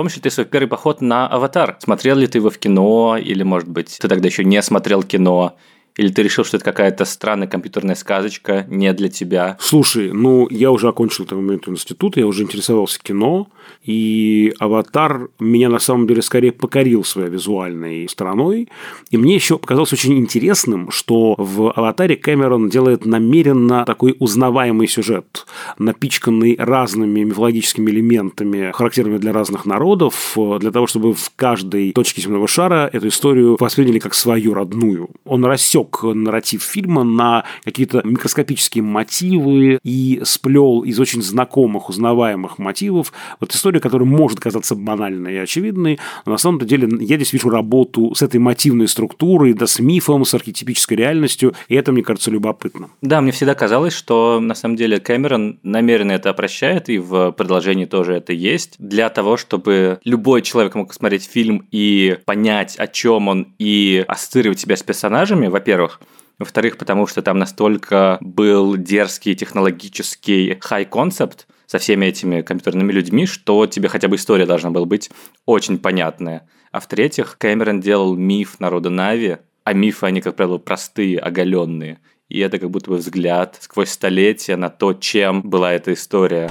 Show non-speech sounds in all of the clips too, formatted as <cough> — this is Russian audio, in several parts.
помнишь ли ты свой первый поход на «Аватар»? Смотрел ли ты его в кино, или, может быть, ты тогда еще не смотрел кино? Или ты решил, что это какая-то странная компьютерная сказочка, не для тебя? Слушай, ну, я уже окончил к момент институт, я уже интересовался кино, и «Аватар» меня на самом деле скорее покорил своей визуальной стороной. И мне еще показалось очень интересным, что в «Аватаре» Кэмерон делает намеренно такой узнаваемый сюжет, напичканный разными мифологическими элементами, характерными для разных народов, для того, чтобы в каждой точке земного шара эту историю восприняли как свою родную. Он рассек нарратив фильма на какие-то микроскопические мотивы и сплел из очень знакомых, узнаваемых мотивов вот история, которая может казаться банальной и очевидной, но на самом деле я здесь вижу работу с этой мотивной структурой, да, с мифом, с архетипической реальностью, и это, мне кажется, любопытно. Да, мне всегда казалось, что на самом деле Кэмерон намеренно это обращает, и в продолжении тоже это есть, для того, чтобы любой человек мог смотреть фильм и понять, о чем он, и ассоциировать себя с персонажами, во-первых, во-вторых, потому что там настолько был дерзкий технологический хай-концепт, со всеми этими компьютерными людьми, что тебе хотя бы история должна была быть очень понятная. А в-третьих, Кэмерон делал миф народа Нави, а мифы, они, как правило, простые, оголенные. И это как будто бы взгляд сквозь столетия на то, чем была эта история.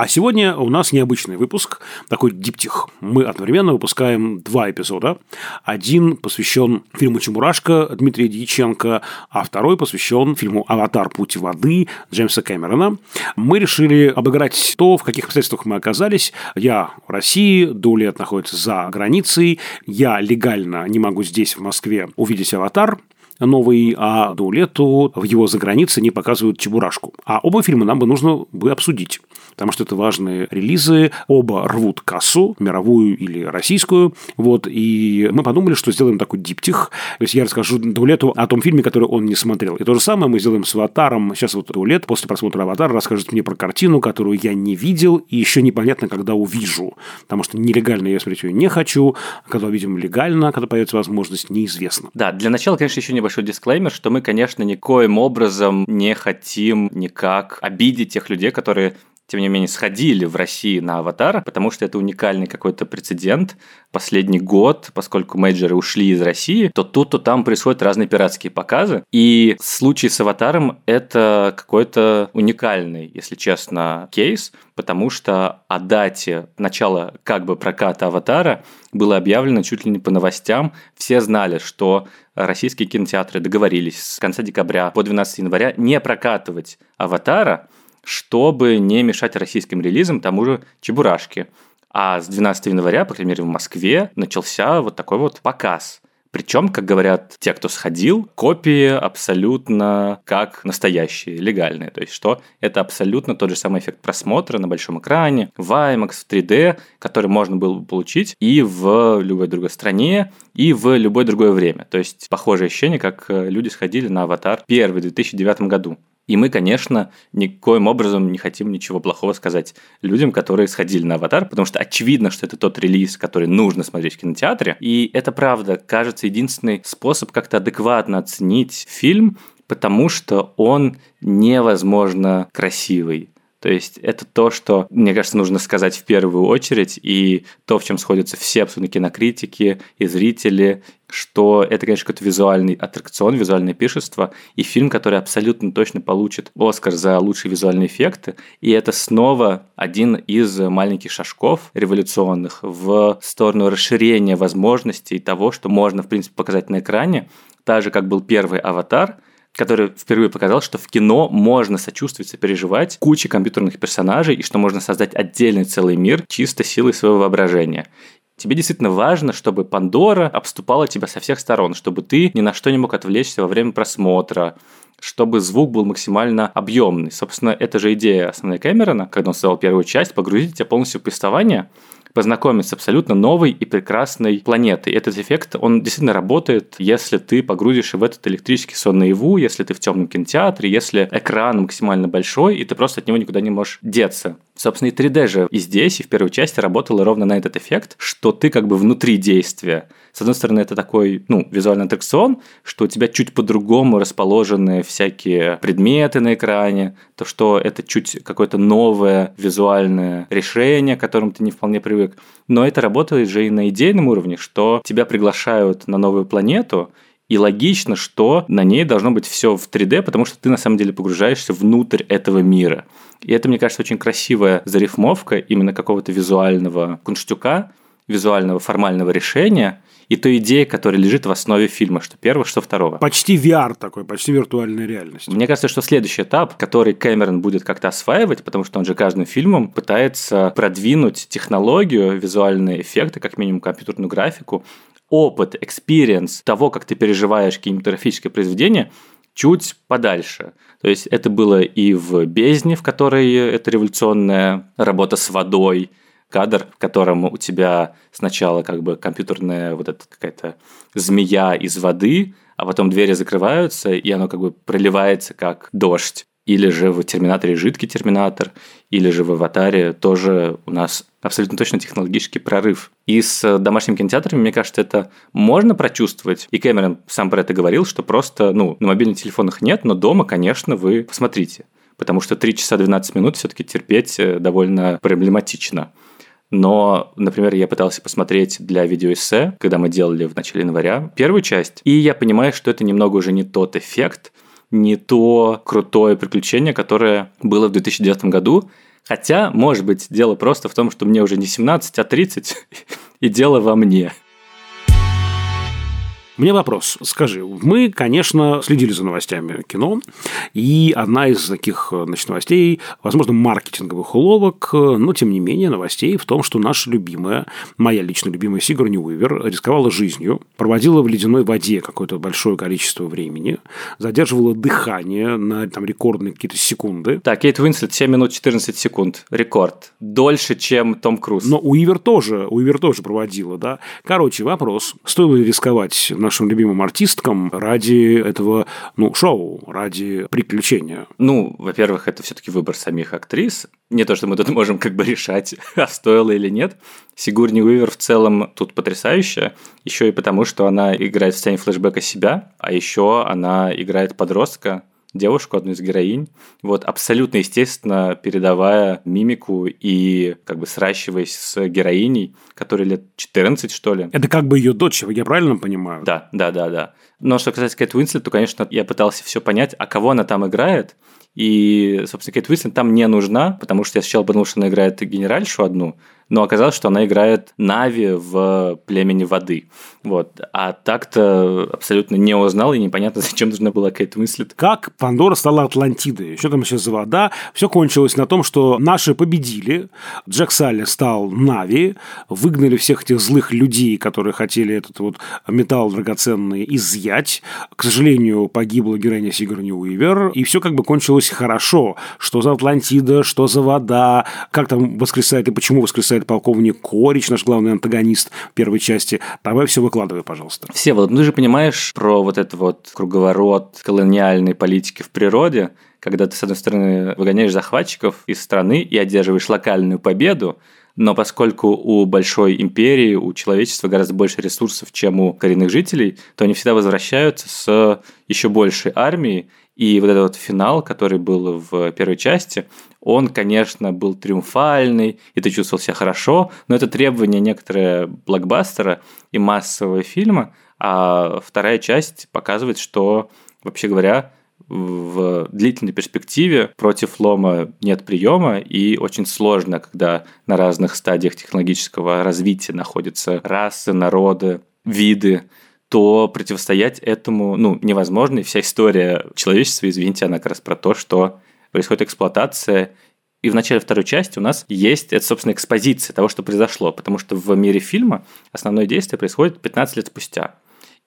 А сегодня у нас необычный выпуск, такой диптих. Мы одновременно выпускаем два эпизода. Один посвящен фильму «Чебурашка» Дмитрия Дьяченко, а второй посвящен фильму «Аватар. Путь воды» Джеймса Кэмерона. Мы решили обыграть то, в каких обстоятельствах мы оказались. Я в России, Дулет находится за границей. Я легально не могу здесь, в Москве, увидеть «Аватар», новый, а Дулету в его загранице не показывают Чебурашку. А оба фильма нам бы нужно бы обсудить потому что это важные релизы, оба рвут кассу, мировую или российскую, вот, и мы подумали, что сделаем такой диптих, то есть я расскажу Даулету о том фильме, который он не смотрел. И то же самое мы сделаем с «Аватаром», сейчас вот Даулет после просмотра «Аватара» расскажет мне про картину, которую я не видел, и еще непонятно, когда увижу, потому что нелегально я смотреть ее не хочу, а когда увидим легально, когда появится возможность, неизвестно. Да, для начала, конечно, еще небольшой дисклеймер, что мы, конечно, никоим образом не хотим никак обидеть тех людей, которые тем не менее, сходили в России на «Аватар», потому что это уникальный какой-то прецедент. Последний год, поскольку мейджеры ушли из России, то тут, то там происходят разные пиратские показы. И случай с «Аватаром» — это какой-то уникальный, если честно, кейс, потому что о дате начала как бы проката «Аватара» было объявлено чуть ли не по новостям. Все знали, что российские кинотеатры договорились с конца декабря по 12 января не прокатывать «Аватара», чтобы не мешать российским релизам, тому же Чебурашки. А с 12 января, по крайней мере, в Москве начался вот такой вот показ. Причем, как говорят те, кто сходил, копии абсолютно как настоящие, легальные. То есть, что это абсолютно тот же самый эффект просмотра на большом экране, в IMAX, в 3D, который можно было бы получить и в любой другой стране, и в любое другое время. То есть, похожее ощущение, как люди сходили на «Аватар» первый в 2009 году. И мы, конечно, никоим образом не хотим ничего плохого сказать людям, которые сходили на «Аватар», потому что очевидно, что это тот релиз, который нужно смотреть в кинотеатре. И это правда, кажется, единственный способ как-то адекватно оценить фильм, потому что он невозможно красивый. То есть это то, что, мне кажется, нужно сказать в первую очередь, и то, в чем сходятся все абсолютно кинокритики и зрители, что это, конечно, какой-то визуальный аттракцион, визуальное пишество, и фильм, который абсолютно точно получит Оскар за лучшие визуальные эффекты. И это снова один из маленьких шажков революционных в сторону расширения возможностей того, что можно, в принципе, показать на экране. Так же, как был первый «Аватар», который впервые показал, что в кино можно сочувствовать, сопереживать куче компьютерных персонажей, и что можно создать отдельный целый мир чисто силой своего воображения. Тебе действительно важно, чтобы Пандора обступала тебя со всех сторон, чтобы ты ни на что не мог отвлечься во время просмотра, чтобы звук был максимально объемный. Собственно, это же идея основной Кэмерона, когда он создал первую часть, погрузить тебя полностью в повествование, познакомиться с абсолютно новой и прекрасной планетой. Этот эффект, он действительно работает, если ты погрузишь в этот электрический сон наяву, если ты в темном кинотеатре, если экран максимально большой, и ты просто от него никуда не можешь деться. Собственно, и 3D же и здесь, и в первой части работало ровно на этот эффект, что ты как бы внутри действия. С одной стороны, это такой, ну, визуальный аттракцион, что у тебя чуть по-другому расположены всякие предметы на экране, то, что это чуть какое-то новое визуальное решение, к которому ты не вполне привык. Но это работает же и на идейном уровне, что тебя приглашают на новую планету, и логично, что на ней должно быть все в 3D, потому что ты на самом деле погружаешься внутрь этого мира. И это, мне кажется, очень красивая зарифмовка именно какого-то визуального кунштюка, визуального формального решения и той идеи, которая лежит в основе фильма, что первого, что второго. Почти VR такой, почти виртуальная реальность. Мне кажется, что следующий этап, который Кэмерон будет как-то осваивать, потому что он же каждым фильмом пытается продвинуть технологию, визуальные эффекты, как минимум компьютерную графику, опыт, experience того, как ты переживаешь кинематографическое произведение, чуть подальше. То есть это было и в «Бездне», в которой это революционная работа с водой, кадр, в котором у тебя сначала как бы компьютерная вот эта какая-то змея из воды, а потом двери закрываются, и оно как бы проливается как дождь или же в Терминаторе жидкий Терминатор, или же в Аватаре тоже у нас абсолютно точно технологический прорыв. И с домашними кинотеатрами, мне кажется, это можно прочувствовать. И Кэмерон сам про это говорил, что просто, ну, на мобильных телефонах нет, но дома, конечно, вы посмотрите. Потому что 3 часа 12 минут все-таки терпеть э, довольно проблематично. Но, например, я пытался посмотреть для видеоэссе, когда мы делали в начале января первую часть, и я понимаю, что это немного уже не тот эффект, не то крутое приключение, которое было в 2009 году. Хотя, может быть, дело просто в том, что мне уже не 17, а 30, <laughs> и дело во мне. Мне вопрос. Скажи, мы, конечно, следили за новостями кино, и одна из таких значит, новостей, возможно, маркетинговых уловок, но, тем не менее, новостей в том, что наша любимая, моя лично любимая Сигурни Уивер рисковала жизнью, проводила в ледяной воде какое-то большое количество времени, задерживала дыхание на там, рекордные какие-то секунды. Так, Кейт Уинслет 7 минут 14 секунд. Рекорд. Дольше, чем Том Круз. Но Уивер тоже, Уивер тоже проводила, да. Короче, вопрос. Стоило ли рисковать на нашим любимым артисткам ради этого ну, шоу, ради приключения? Ну, во-первых, это все-таки выбор самих актрис. Не то, что мы тут <laughs> можем как бы решать, а стоило или нет. Сигурни Уивер в целом тут потрясающая, еще и потому, что она играет в сцене флешбека себя, а еще она играет подростка, девушку, одну из героинь, вот абсолютно естественно передавая мимику и как бы сращиваясь с героиней, которой лет 14, что ли. Это как бы ее дочь, я правильно понимаю? Да, да, да, да. Но что касается Кэт Уинслет, то, конечно, я пытался все понять, а кого она там играет, и, собственно, Кейт Уинслет там не нужна, потому что я сначала подумал, что она играет генеральшу одну, но оказалось, что она играет Нави в «Племени воды». Вот. А так-то абсолютно не узнал, и непонятно, <laughs> зачем нужна была Кейт Уинслет. Как Пандора стала Атлантидой? Что там сейчас за вода? Все кончилось на том, что наши победили, Джейк Салли стал Нави, выгнали всех этих злых людей, которые хотели этот вот металл драгоценный изъять. К сожалению, погибла героиня Сигарни Уивер, и все как бы кончилось хорошо. Что за Атлантида, что за вода, как там воскресает и почему воскресает это полковник Корич, наш главный антагонист первой части. Давай все выкладывай, пожалуйста. Все, вот ну, ты же понимаешь про вот этот вот круговорот колониальной политики в природе, когда ты, с одной стороны, выгоняешь захватчиков из страны и одерживаешь локальную победу, но поскольку у большой империи, у человечества гораздо больше ресурсов, чем у коренных жителей, то они всегда возвращаются с еще большей армией, и вот этот вот финал, который был в первой части, он, конечно, был триумфальный, и ты чувствовал себя хорошо, но это требование некоторые блокбастера и массового фильма, а вторая часть показывает, что, вообще говоря, в длительной перспективе против лома нет приема, и очень сложно, когда на разных стадиях технологического развития находятся расы, народы, виды, то противостоять этому ну, невозможно. И вся история человечества, извините, она как раз про то, что происходит эксплуатация, И в начале второй части у нас есть, это, собственно, экспозиция того, что произошло, потому что в мире фильма основное действие происходит 15 лет спустя.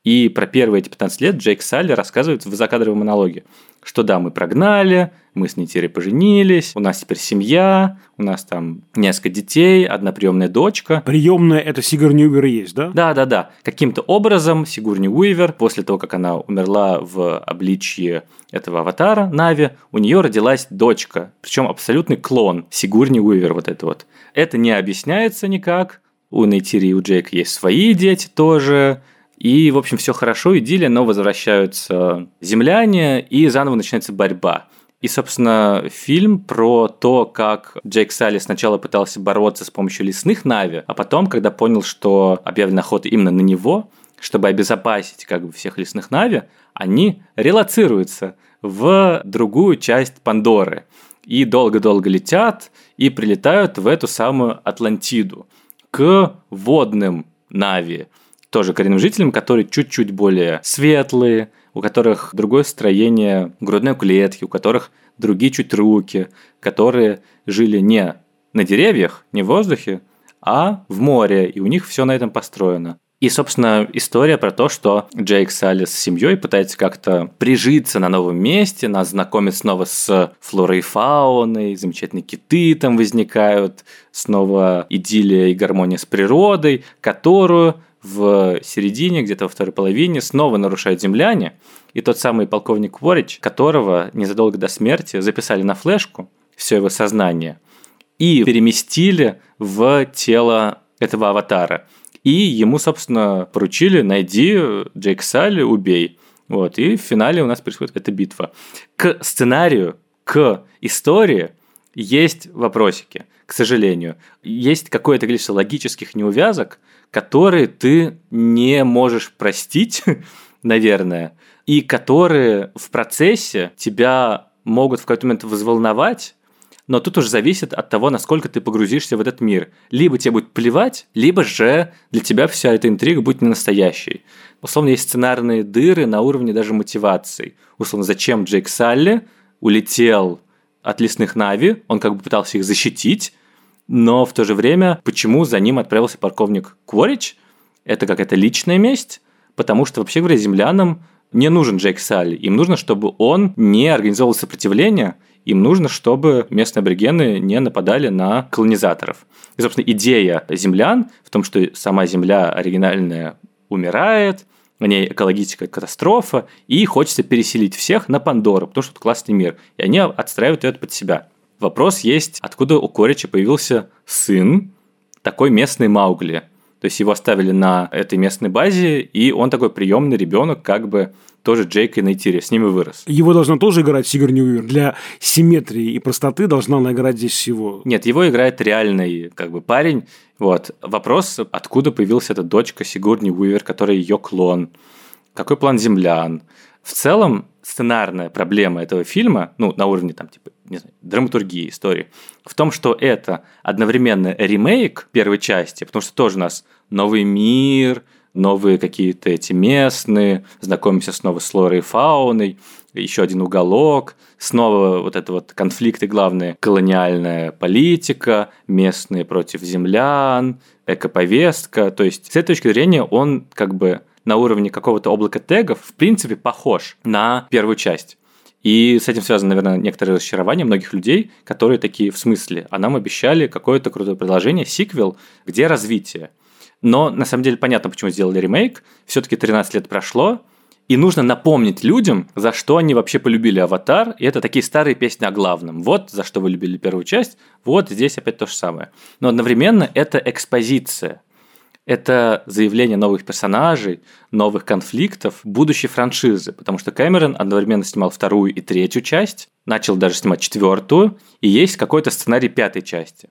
И про первые эти 15 лет Джейк Салли рассказывает в закадровом монологе, что да, мы прогнали, мы с Нитирой поженились, у нас теперь семья, у нас там несколько детей, одна приемная дочка. Приемная это Сигурни Уивер есть, да? Да, да, да. Каким-то образом Сигурни Уивер, после того, как она умерла в обличье этого аватара Нави, у нее родилась дочка, причем абсолютный клон Сигурни Уивер вот это вот. Это не объясняется никак. У Нейтири и у Джейка есть свои дети тоже, и, в общем, все хорошо, идиллия, но возвращаются земляне, и заново начинается борьба. И, собственно, фильм про то, как Джейк Салли сначала пытался бороться с помощью лесных Нави, а потом, когда понял, что объявлена охота именно на него, чтобы обезопасить как бы всех лесных Нави, они релацируются в другую часть Пандоры. И долго-долго летят и прилетают в эту самую Атлантиду к водным Нави – тоже коренным жителям, которые чуть-чуть более светлые, у которых другое строение грудной клетки, у которых другие чуть руки, которые жили не на деревьях, не в воздухе, а в море, и у них все на этом построено. И, собственно, история про то, что Джейк Салли с семьей пытается как-то прижиться на новом месте, нас знакомит снова с флорой и фауной, замечательные киты там возникают, снова идиллия и гармония с природой, которую в середине, где-то во второй половине, снова нарушают земляне, и тот самый полковник Ворич, которого незадолго до смерти записали на флешку все его сознание и переместили в тело этого аватара. И ему, собственно, поручили найди Джейк Салли, убей. Вот, и в финале у нас происходит эта битва. К сценарию, к истории есть вопросики, к сожалению. Есть какое-то количество логических неувязок, которые ты не можешь простить, <laughs> наверное, и которые в процессе тебя могут в какой-то момент взволновать, но тут уже зависит от того, насколько ты погрузишься в этот мир. Либо тебе будет плевать, либо же для тебя вся эта интрига будет не настоящей. Условно, есть сценарные дыры на уровне даже мотивации. Условно, зачем Джейк Салли улетел от лесных Нави, он как бы пытался их защитить, но в то же время, почему за ним отправился полковник Кворич? Это какая-то личная месть, потому что, вообще говоря, землянам не нужен Джейк Салли. Им нужно, чтобы он не организовал сопротивление, им нужно, чтобы местные аборигены не нападали на колонизаторов. И, собственно, идея землян в том, что сама земля оригинальная умирает, на ней экологическая катастрофа, и хочется переселить всех на Пандору, потому что тут классный мир. И они отстраивают ее под себя. Вопрос есть, откуда у Корича появился сын, такой местный Маугли. То есть его оставили на этой местной базе, и он такой приемный ребенок, как бы тоже Джейк и Нейтири, с ними вырос. Его должна тоже играть Сигурни Уивер. Для симметрии и простоты должна она играть здесь всего. Нет, его играет реальный как бы парень. Вот. Вопрос, откуда появилась эта дочка Сигурни Уивер, которая ее клон. Какой план землян? В целом, сценарная проблема этого фильма, ну, на уровне там, типа, не знаю, драматургии, истории, в том, что это одновременно ремейк первой части, потому что тоже у нас новый мир, новые какие-то эти местные, знакомимся снова с лорой и фауной, еще один уголок, снова вот это вот конфликты главные, колониальная политика, местные против землян, экоповестка, то есть с этой точки зрения он как бы на уровне какого-то облака тегов, в принципе, похож на первую часть. И с этим связано, наверное, некоторое разочарование многих людей, которые такие, в смысле, а нам обещали какое-то крутое предложение, сиквел, где развитие. Но на самом деле понятно, почему сделали ремейк. Все-таки 13 лет прошло, и нужно напомнить людям, за что они вообще полюбили «Аватар», и это такие старые песни о главном. Вот за что вы любили первую часть, вот здесь опять то же самое. Но одновременно это экспозиция это заявление новых персонажей, новых конфликтов будущей франшизы, потому что Кэмерон одновременно снимал вторую и третью часть, начал даже снимать четвертую, и есть какой-то сценарий пятой части.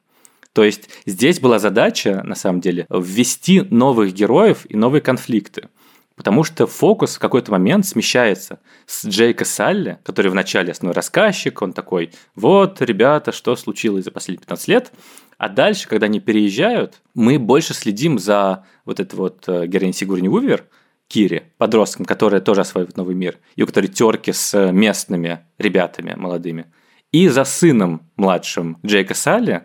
То есть здесь была задача, на самом деле, ввести новых героев и новые конфликты. Потому что фокус в какой-то момент смещается с Джейка Салли, который в начале основной рассказчик, он такой, вот, ребята, что случилось за последние 15 лет, а дальше, когда они переезжают, мы больше следим за вот этой вот э, героиней Сигурни Увер, Кири, подростком, которая тоже осваивает новый мир, и у которой терки с местными ребятами молодыми. и за сыном младшим Джейка Салли,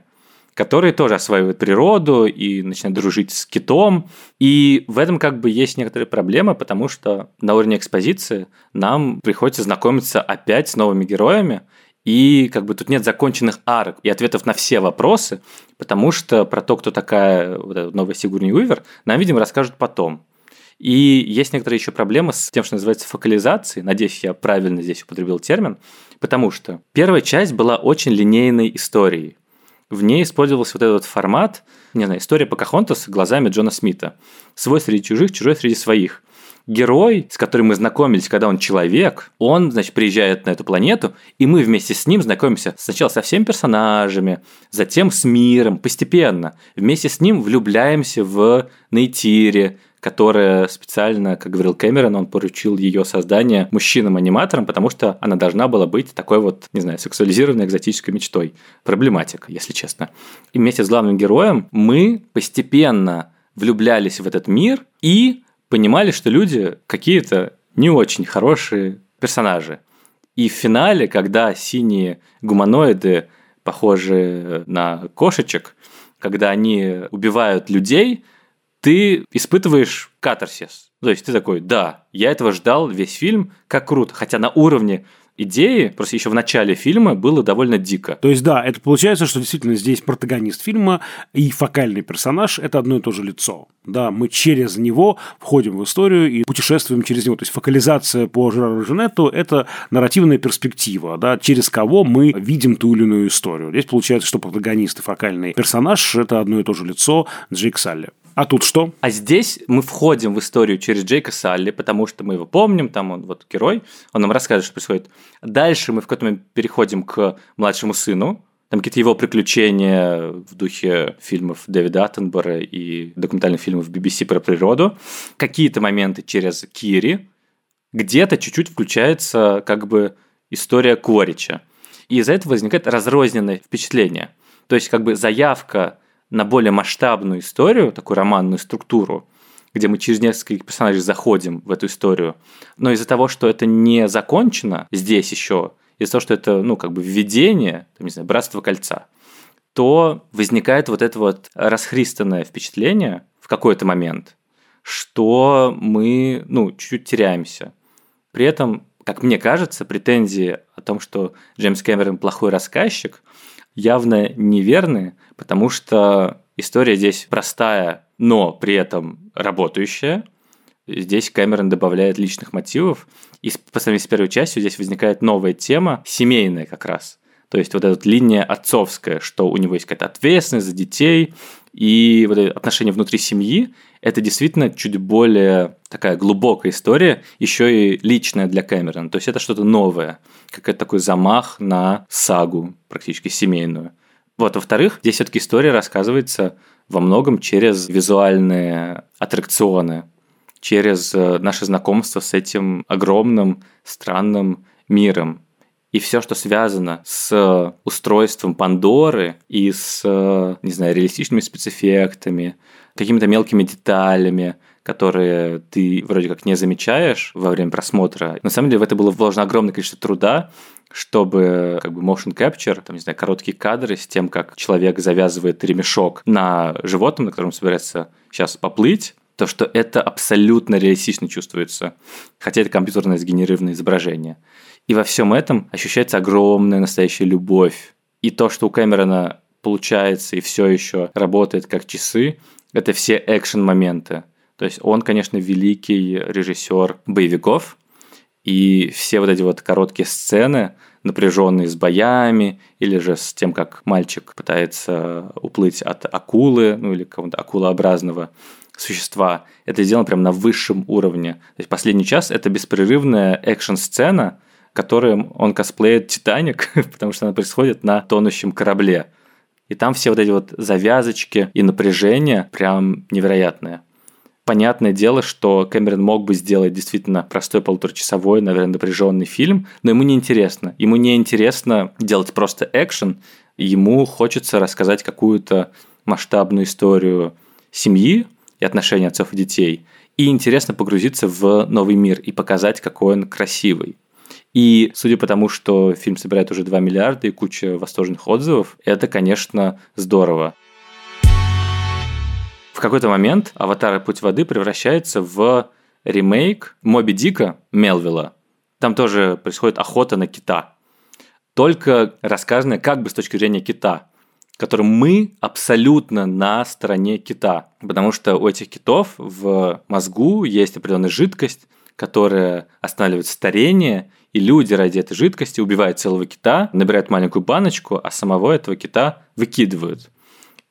который тоже осваивает природу и начинает дружить с китом. И в этом как бы есть некоторые проблемы, потому что на уровне экспозиции нам приходится знакомиться опять с новыми героями, и как бы тут нет законченных арок и ответов на все вопросы, потому что про то, кто такая вот новая Сигурни Уивер, нам, видимо, расскажут потом. И есть некоторые еще проблемы с тем, что называется фокализацией. Надеюсь, я правильно здесь употребил термин. Потому что первая часть была очень линейной историей. В ней использовался вот этот формат, не знаю, история Покахонтас глазами Джона Смита. Свой среди чужих, чужой среди своих герой, с которым мы знакомились, когда он человек, он, значит, приезжает на эту планету, и мы вместе с ним знакомимся сначала со всеми персонажами, затем с миром, постепенно. Вместе с ним влюбляемся в Нейтире, которая специально, как говорил Кэмерон, он поручил ее создание мужчинам-аниматорам, потому что она должна была быть такой вот, не знаю, сексуализированной экзотической мечтой. Проблематика, если честно. И вместе с главным героем мы постепенно влюблялись в этот мир и понимали, что люди какие-то не очень хорошие персонажи. И в финале, когда синие гуманоиды, похожие на кошечек, когда они убивают людей, ты испытываешь катарсис. То есть ты такой, да, я этого ждал весь фильм, как круто. Хотя на уровне идеи, просто еще в начале фильма было довольно дико. То есть, да, это получается, что действительно здесь протагонист фильма и фокальный персонаж – это одно и то же лицо. Да, мы через него входим в историю и путешествуем через него. То есть, фокализация по Жерару Женетту – это нарративная перспектива, да, через кого мы видим ту или иную историю. Здесь получается, что протагонист и фокальный персонаж – это одно и то же лицо Джейк Салли. А тут что? А здесь мы входим в историю через Джейка Салли, потому что мы его помним, там он вот герой, он нам рассказывает, что происходит. Дальше мы в какой-то момент переходим к младшему сыну, там какие-то его приключения в духе фильмов Дэвида Аттенбора и документальных фильмов BBC про природу. Какие-то моменты через Кири. Где-то чуть-чуть включается как бы история Корича. И из-за этого возникает разрозненное впечатление. То есть как бы заявка на более масштабную историю, такую романную структуру, где мы через нескольких персонажей заходим в эту историю. Но из-за того, что это не закончено здесь еще, из-за того, что это, ну, как бы введение, там, не знаю, братство кольца, то возникает вот это вот расхристанное впечатление в какой-то момент, что мы, ну, чуть-чуть теряемся. При этом, как мне кажется, претензии о том, что Джеймс Кэмерон плохой рассказчик, явно неверны, потому что история здесь простая, но при этом работающая. Здесь Кэмерон добавляет личных мотивов, и по сравнению с первой частью здесь возникает новая тема, семейная как раз. То есть вот эта линия отцовская, что у него есть какая-то ответственность за детей, и вот отношения внутри семьи – это действительно чуть более такая глубокая история, еще и личная для Кэмерона. То есть это что-то новое, какой-то такой замах на сагу, практически семейную. Вот, во-вторых, здесь все-таки история рассказывается во многом через визуальные аттракционы, через э, наше знакомство с этим огромным, странным миром. И все, что связано с устройством Пандоры и с, не знаю, реалистичными спецэффектами, какими-то мелкими деталями, которые ты вроде как не замечаешь во время просмотра. На самом деле в это было вложено огромное количество труда, чтобы как бы motion capture, там, не знаю, короткие кадры с тем, как человек завязывает ремешок на животном, на котором собирается сейчас поплыть, то, что это абсолютно реалистично чувствуется, хотя это компьютерное сгенерированное изображение. И во всем этом ощущается огромная настоящая любовь. И то, что у Кэмерона получается и все еще работает как часы, это все экшен-моменты. То есть он, конечно, великий режиссер боевиков, и все вот эти вот короткие сцены, напряженные с боями, или же с тем, как мальчик пытается уплыть от акулы, ну или какого-то акулообразного существа, это сделано прям на высшем уровне. То есть последний час это беспрерывная экшн-сцена, которым он косплеит Титаник, <laughs> потому что она происходит на тонущем корабле. И там все вот эти вот завязочки и напряжение прям невероятные. Понятное дело, что Кэмерон мог бы сделать действительно простой полуторачасовой, наверное, напряженный фильм, но ему не интересно. Ему не интересно делать просто экшен, ему хочется рассказать какую-то масштабную историю семьи и отношений отцов и детей. И интересно погрузиться в новый мир и показать, какой он красивый. И судя по тому, что фильм собирает уже 2 миллиарда и куча восторженных отзывов, это, конечно, здорово. В какой-то момент «Аватар. Путь воды» превращается в ремейк Моби Дика Мелвилла. Там тоже происходит охота на кита. Только рассказанная как бы с точки зрения кита, которым мы абсолютно на стороне кита. Потому что у этих китов в мозгу есть определенная жидкость, которая останавливает старение и люди ради этой жидкости убивают целого кита, набирают маленькую баночку, а самого этого кита выкидывают.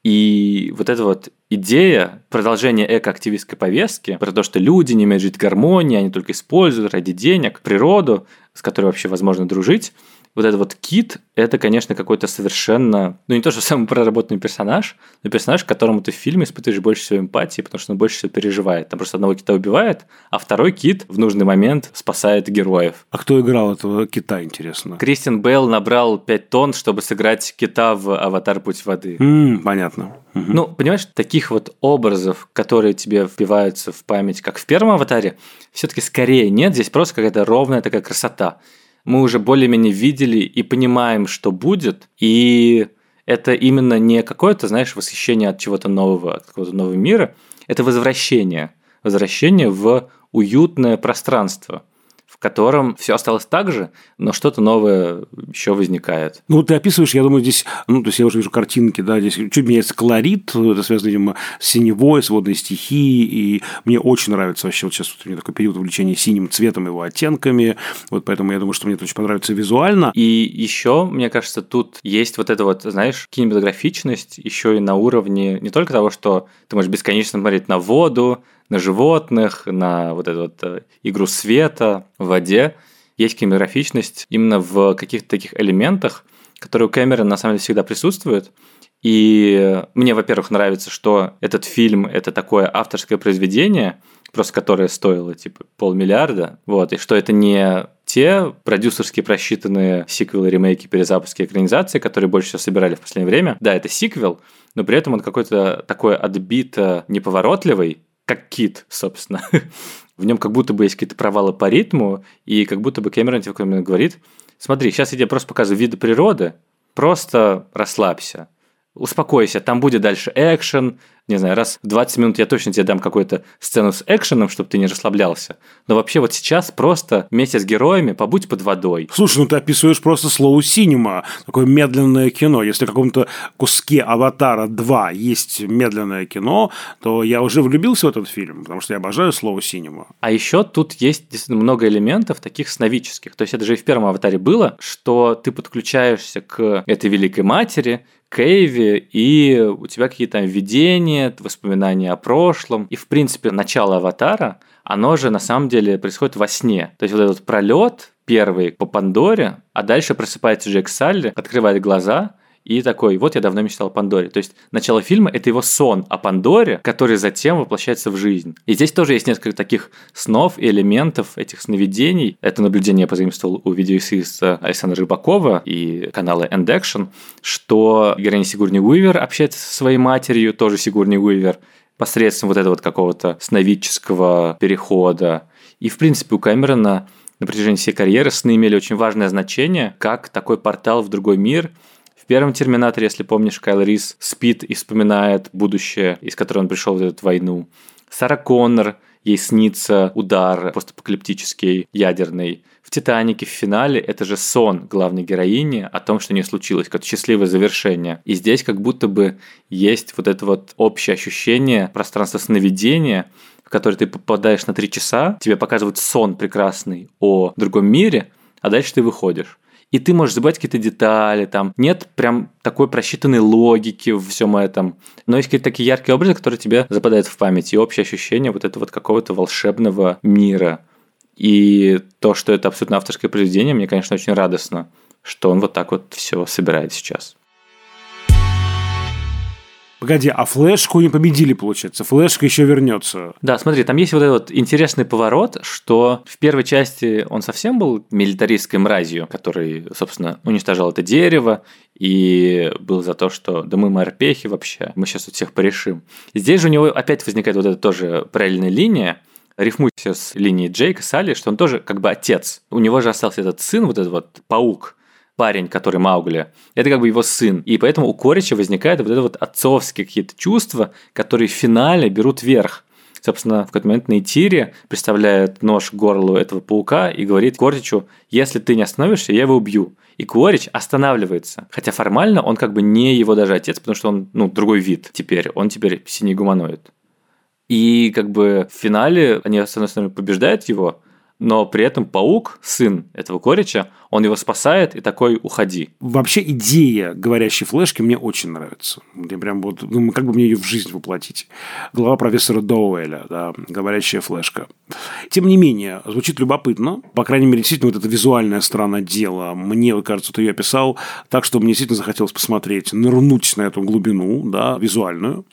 И вот эта вот идея продолжения экоактивистской повестки про то, что люди не умеют жить в гармонии, они только используют ради денег природу, с которой вообще возможно дружить, вот этот вот Кит, это, конечно, какой-то совершенно, ну не то, что самый проработанный персонаж, но персонаж, которому ты в фильме испытываешь больше всего эмпатии, потому что он больше всего переживает. Там просто одного кита убивает, а второй кит в нужный момент спасает героев. А кто играл этого кита, интересно? Кристиан Бейл набрал 5 тонн, чтобы сыграть кита в «Аватар. Путь воды». М, понятно. Угу. Ну, понимаешь, таких вот образов, которые тебе вбиваются в память, как в первом «Аватаре», все-таки скорее нет, здесь просто какая-то ровная такая красота мы уже более-менее видели и понимаем, что будет, и это именно не какое-то, знаешь, восхищение от чего-то нового, от какого-то нового мира, это возвращение, возвращение в уютное пространство – котором все осталось так же, но что-то новое еще возникает. Ну, ты описываешь, я думаю, здесь, ну, то есть я уже вижу картинки, да, здесь чуть меняется колорит, это связано, видимо, с синевой, с водной стихией, и мне очень нравится вообще, вот сейчас вот у меня такой период увлечения синим цветом, его оттенками, вот поэтому я думаю, что мне это очень понравится визуально. И еще, мне кажется, тут есть вот эта вот, знаешь, кинематографичность еще и на уровне не только того, что ты можешь бесконечно смотреть на воду, на животных, на вот эту вот э, игру света в воде. Есть кинематографичность именно в каких-то таких элементах, которые у Кэмерона на самом деле всегда присутствуют. И мне, во-первых, нравится, что этот фильм – это такое авторское произведение, просто которое стоило типа полмиллиарда, вот, и что это не те продюсерские просчитанные сиквелы, ремейки, перезапуски, экранизации, которые больше всего собирали в последнее время. Да, это сиквел, но при этом он какой-то такой отбито неповоротливый, как кит, собственно. <laughs> в нем как будто бы есть какие-то провалы по ритму, и как будто бы Кэмерон тебе говорит, смотри, сейчас я тебе просто показываю виды природы, просто расслабься, успокойся, там будет дальше экшен, не знаю, раз в 20 минут я точно тебе дам какую-то сцену с экшеном, чтобы ты не расслаблялся. Но вообще вот сейчас просто вместе с героями побудь под водой. Слушай, ну ты описываешь просто слово синема, такое медленное кино. Если в каком-то куске «Аватара 2» есть медленное кино, то я уже влюбился в этот фильм, потому что я обожаю слово синема. А еще тут есть действительно много элементов таких сновидческих. То есть это же и в первом «Аватаре» было, что ты подключаешься к этой великой матери, Кейве, и у тебя какие-то там видения, воспоминания о прошлом. И, в принципе, начало аватара, оно же на самом деле происходит во сне. То есть вот этот пролет первый по Пандоре, а дальше просыпается Джек Салли, открывает глаза, и такой, вот я давно мечтал о Пандоре. То есть начало фильма – это его сон о Пандоре, который затем воплощается в жизнь. И здесь тоже есть несколько таких снов и элементов этих сновидений. Это наблюдение я позаимствовал у видеоэссеиста Александра Рыбакова и канала End Action, что героиня Сигурни Уивер общается со своей матерью, тоже Сигурни Уивер, посредством вот этого вот какого-то сновидческого перехода. И, в принципе, у Кэмерона на протяжении всей карьеры сны имели очень важное значение, как такой портал в другой мир – в первом Терминаторе, если помнишь, Кайл Рис спит и вспоминает будущее, из которого он пришел в эту войну. Сара Коннор, ей снится удар постапокалиптический, ядерный. В «Титанике» в финале это же сон главной героини о том, что не случилось, как счастливое завершение. И здесь как будто бы есть вот это вот общее ощущение пространства сновидения, в которое ты попадаешь на три часа, тебе показывают сон прекрасный о другом мире, а дальше ты выходишь и ты можешь забывать какие-то детали, там нет прям такой просчитанной логики в всем этом, но есть какие-то такие яркие образы, которые тебе западают в память, и общее ощущение вот этого вот какого-то волшебного мира. И то, что это абсолютно авторское произведение, мне, конечно, очень радостно, что он вот так вот все собирает сейчас. Погоди, а флешку не победили, получается? Флешка еще вернется. Да, смотри, там есть вот этот интересный поворот, что в первой части он совсем был милитаристской мразью, который, собственно, уничтожал это дерево и был за то, что да мы морпехи вообще, мы сейчас тут всех порешим. Здесь же у него опять возникает вот эта тоже параллельная линия, рифмуйся с линией Джейка Салли, что он тоже как бы отец. У него же остался этот сын, вот этот вот паук, парень, который Маугли, это как бы его сын. И поэтому у Корича возникают вот это вот отцовские какие-то чувства, которые в финале берут верх. Собственно, в какой-то момент Нейтири представляет нож к горлу этого паука и говорит Коричу, если ты не остановишься, я его убью. И Корич останавливается. Хотя формально он как бы не его даже отец, потому что он, ну, другой вид теперь. Он теперь синий гуманоид. И как бы в финале они, с одной стороны, побеждают его, но при этом паук, сын этого корича, он его спасает и такой «уходи». Вообще идея говорящей флешки мне очень нравится. Я прям вот, ну, как бы мне ее в жизнь воплотить. Глава профессора Доуэля, да, говорящая флешка. Тем не менее, звучит любопытно. По крайней мере, действительно, вот эта визуальная сторона дела. Мне, кажется, ты ее описал так, что мне действительно захотелось посмотреть, нырнуть на эту глубину, да, визуальную.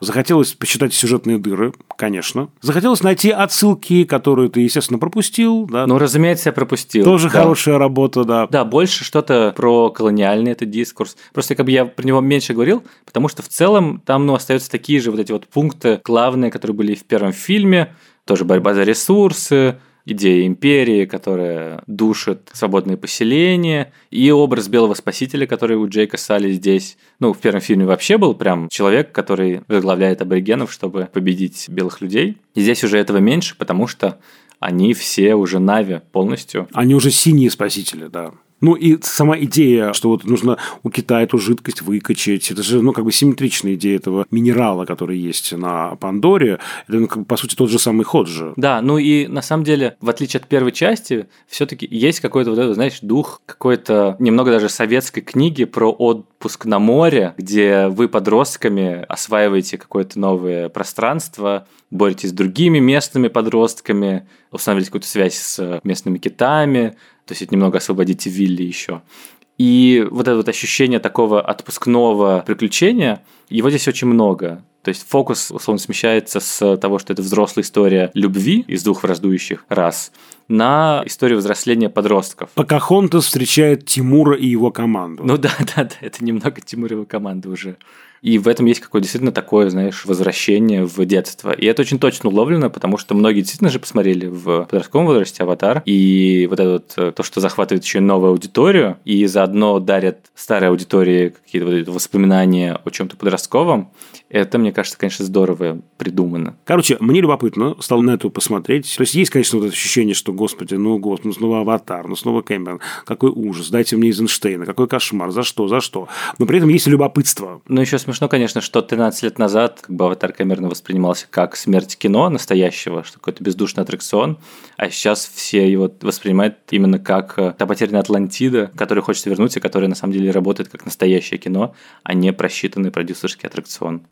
Захотелось почитать сюжетные дыры, конечно. Захотелось найти отсылки, которые ты, естественно, пропустил. Да. Ну, разумеется, я пропустил. Тоже да. хорошая работа, да. Да, больше что-то про колониальный этот дискурс. Просто как бы я про него меньше говорил, потому что в целом там ну, остаются такие же вот эти вот пункты главные, которые были в первом фильме. Тоже борьба за ресурсы, идея империи, которая душит свободные поселения, и образ белого спасителя, который у Джейка Салли здесь, ну, в первом фильме вообще был прям человек, который возглавляет аборигенов, чтобы победить белых людей. И здесь уже этого меньше, потому что они все уже Нави полностью. Они уже синие спасители, да. Ну и сама идея, что вот нужно у Китая эту жидкость выкачать, это же, ну, как бы симметричная идея этого минерала, который есть на Пандоре. Это, ну, как бы, по сути, тот же самый ход же. Да, ну и на самом деле, в отличие от первой части, все-таки есть какой-то вот этот, знаешь, дух какой-то немного даже советской книги про отпуск на море, где вы подростками осваиваете какое-то новое пространство, боретесь с другими местными подростками, устанавливаете какую-то связь с местными китами, то есть немного освободите Вилли еще. И вот это вот ощущение такого отпускного приключения, его здесь очень много. То есть фокус, условно, смещается с того, что это взрослая история любви из двух враждующих рас, на историю взросления подростков. Покахонтас встречает Тимура и его команду. Ну да, <laughs> да, да, это немного Тимура и его команды уже. И в этом есть какое-то действительно такое, знаешь, возвращение в детство. И это очень точно уловлено, потому что многие действительно же посмотрели в подростковом возрасте «Аватар». И вот это вот э, то, что захватывает еще новую аудиторию, и заодно дарят старой аудитории какие-то вот воспоминания о чем-то подростковом, это, мне кажется, конечно, здорово придумано. Короче, мне любопытно стало на это посмотреть. То есть есть, конечно, вот это ощущение, что, господи, ну, господи, ну, снова «Аватар», ну, снова Кэмерон, какой ужас, дайте мне Эйзенштейна, какой кошмар, за что, за что. Но при этом есть любопытство. Ну, еще смешно, конечно, что 13 лет назад как бы «Аватар» Кэмерона воспринимался как смерть кино настоящего, что какой-то бездушный аттракцион, а сейчас все его воспринимают именно как э, та потерянная Атлантида, которая хочется вернуть и которая на самом деле работает как настоящее кино, а не просчитанный продюсерский аттракцион.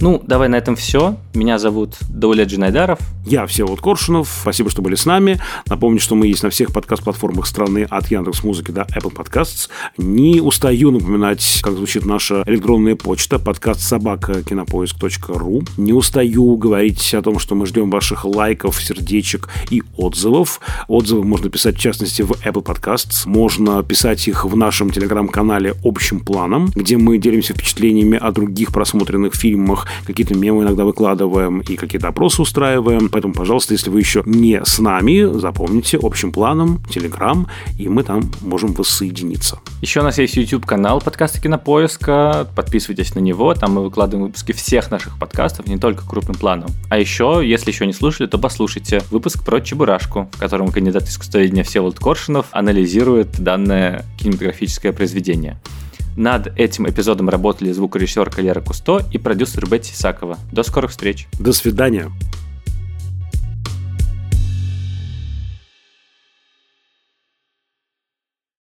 Ну, давай на этом все. Меня зовут Даулет Джинайдаров. Я Всеволод Коршунов. Спасибо, что были с нами. Напомню, что мы есть на всех подкаст-платформах страны от Яндекс Музыки до Apple Podcasts. Не устаю напоминать, как звучит наша электронная почта подкаст собака кинопоиск.ру. Не устаю говорить о том, что мы ждем ваших лайков, сердечек и отзывов. Отзывы можно писать, в частности, в Apple Podcasts. Можно писать их в нашем телеграм-канале «Общим планом», где мы делимся впечатлениями о других просмотренных фильмах какие-то мемы иногда выкладываем и какие-то опросы устраиваем. Поэтому, пожалуйста, если вы еще не с нами, запомните общим планом Телеграм, и мы там можем воссоединиться. Еще у нас есть YouTube-канал подкаста Кинопоиска. Подписывайтесь на него, там мы выкладываем выпуски всех наших подкастов, не только крупным планом. А еще, если еще не слушали, то послушайте выпуск про Чебурашку, в котором кандидат искусствоведения Всеволод Коршунов анализирует данное кинематографическое произведение. Над этим эпизодом работали звукорежиссер Калера Кусто и продюсер Бетти Исакова. До скорых встреч. До свидания.